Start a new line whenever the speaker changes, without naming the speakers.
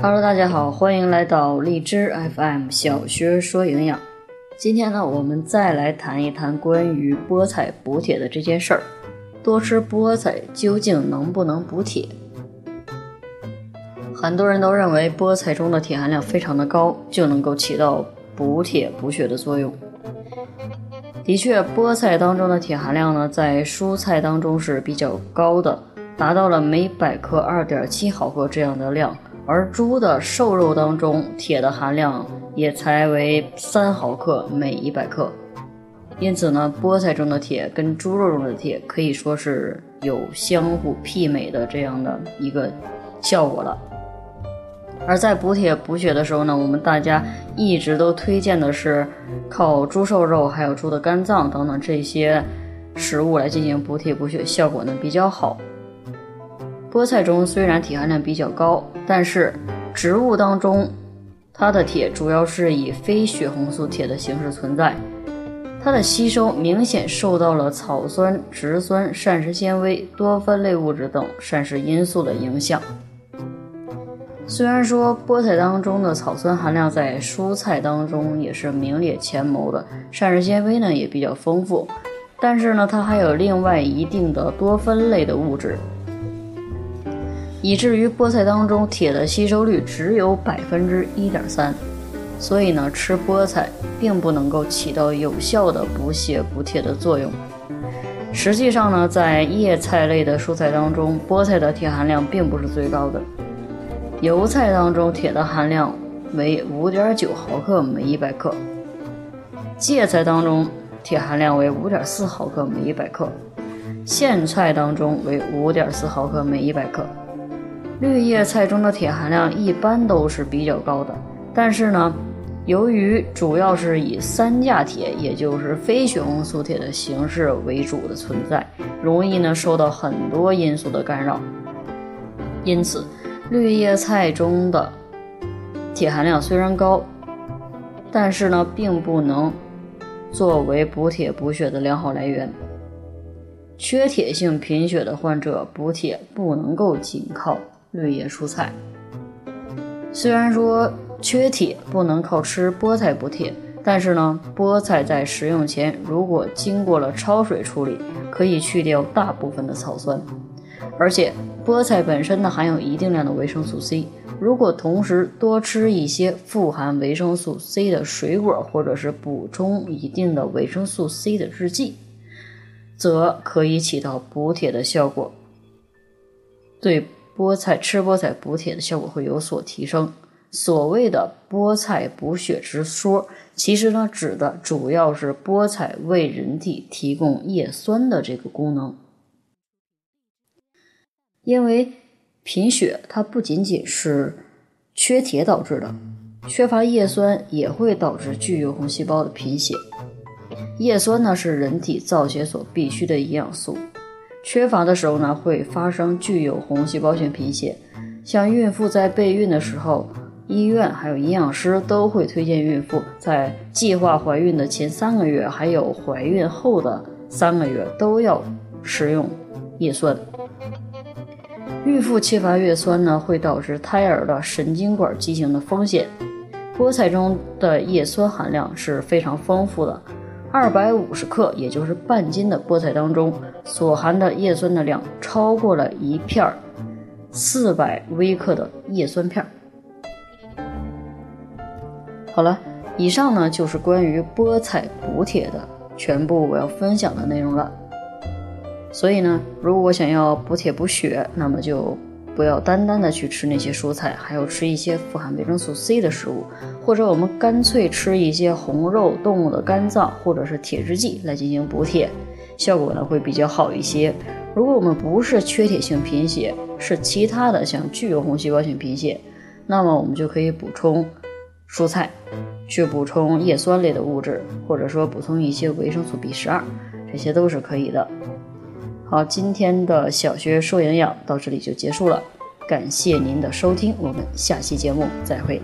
Hello，大家好，欢迎来到荔枝 FM 小学说营养。今天呢，我们再来谈一谈关于菠菜补铁的这件事儿。多吃菠菜究竟能不能补铁？很多人都认为菠菜中的铁含量非常的高，就能够起到补铁补血的作用。的确，菠菜当中的铁含量呢，在蔬菜当中是比较高的，达到了每百克二点七毫克这样的量。而猪的瘦肉当中，铁的含量也才为三毫克每一百克。因此呢，菠菜中的铁跟猪肉中的铁可以说是有相互媲美的这样的一个效果了。而在补铁补血的时候呢，我们大家一直都推荐的是靠猪瘦肉、还有猪的肝脏等等这些食物来进行补铁补血，效果呢比较好。菠菜中虽然铁含量比较高，但是植物当中它的铁主要是以非血红素铁的形式存在，它的吸收明显受到了草酸、植酸、膳食纤维、多酚类物质等膳食因素的影响。虽然说菠菜当中的草酸含量在蔬菜当中也是名列前茅的，膳食纤维呢也比较丰富，但是呢它还有另外一定的多酚类的物质。以至于菠菜当中铁的吸收率只有百分之一点三，所以呢，吃菠菜并不能够起到有效的补血补铁的作用。实际上呢，在叶菜类的蔬菜当中，菠菜的铁含量并不是最高的。油菜当中铁的含量为五点九毫克每一百克，芥菜当中铁含量为五点四毫克每一百克，苋菜当中为五点四毫克每一百克。绿叶菜中的铁含量一般都是比较高的，但是呢，由于主要是以三价铁，也就是非血红素铁的形式为主的存在，容易呢受到很多因素的干扰。因此，绿叶菜中的铁含量虽然高，但是呢，并不能作为补铁补血的良好来源。缺铁性贫血的患者补铁不能够仅靠。绿叶蔬菜虽然说缺铁不能靠吃菠菜补铁，但是呢，菠菜在食用前如果经过了焯水处理，可以去掉大部分的草酸。而且菠菜本身呢含有一定量的维生素 C，如果同时多吃一些富含维生素 C 的水果，或者是补充一定的维生素 C 的制剂，则可以起到补铁的效果。对。菠菜吃菠菜补铁的效果会有所提升。所谓的菠菜补血之说，其实呢指的主要是菠菜为人体提供叶酸的这个功能。因为贫血它不仅仅是缺铁导致的，缺乏叶酸也会导致巨幼红细胞的贫血。叶酸呢是人体造血所必需的营养素。缺乏的时候呢，会发生具有红细胞性贫血。像孕妇在备孕的时候，医院还有营养师都会推荐孕妇在计划怀孕的前三个月，还有怀孕后的三个月都要食用叶酸。孕妇缺乏叶酸呢，会导致胎儿的神经管畸形的风险。菠菜中的叶酸含量是非常丰富的。二百五十克，也就是半斤的菠菜当中，所含的叶酸的量超过了一片儿四百微克的叶酸片儿。好了，以上呢就是关于菠菜补铁的全部我要分享的内容了。所以呢，如果想要补铁补血，那么就。不要单单的去吃那些蔬菜，还要吃一些富含维生素 C 的食物，或者我们干脆吃一些红肉动物的肝脏或者是铁制剂来进行补铁，效果呢会比较好一些。如果我们不是缺铁性贫血，是其他的像具有红细胞性贫血，那么我们就可以补充蔬菜，去补充叶酸类的物质，或者说补充一些维生素 B 十二，这些都是可以的。好今天的小学说营养到这里就结束了感谢您的收听我们下期节目再会。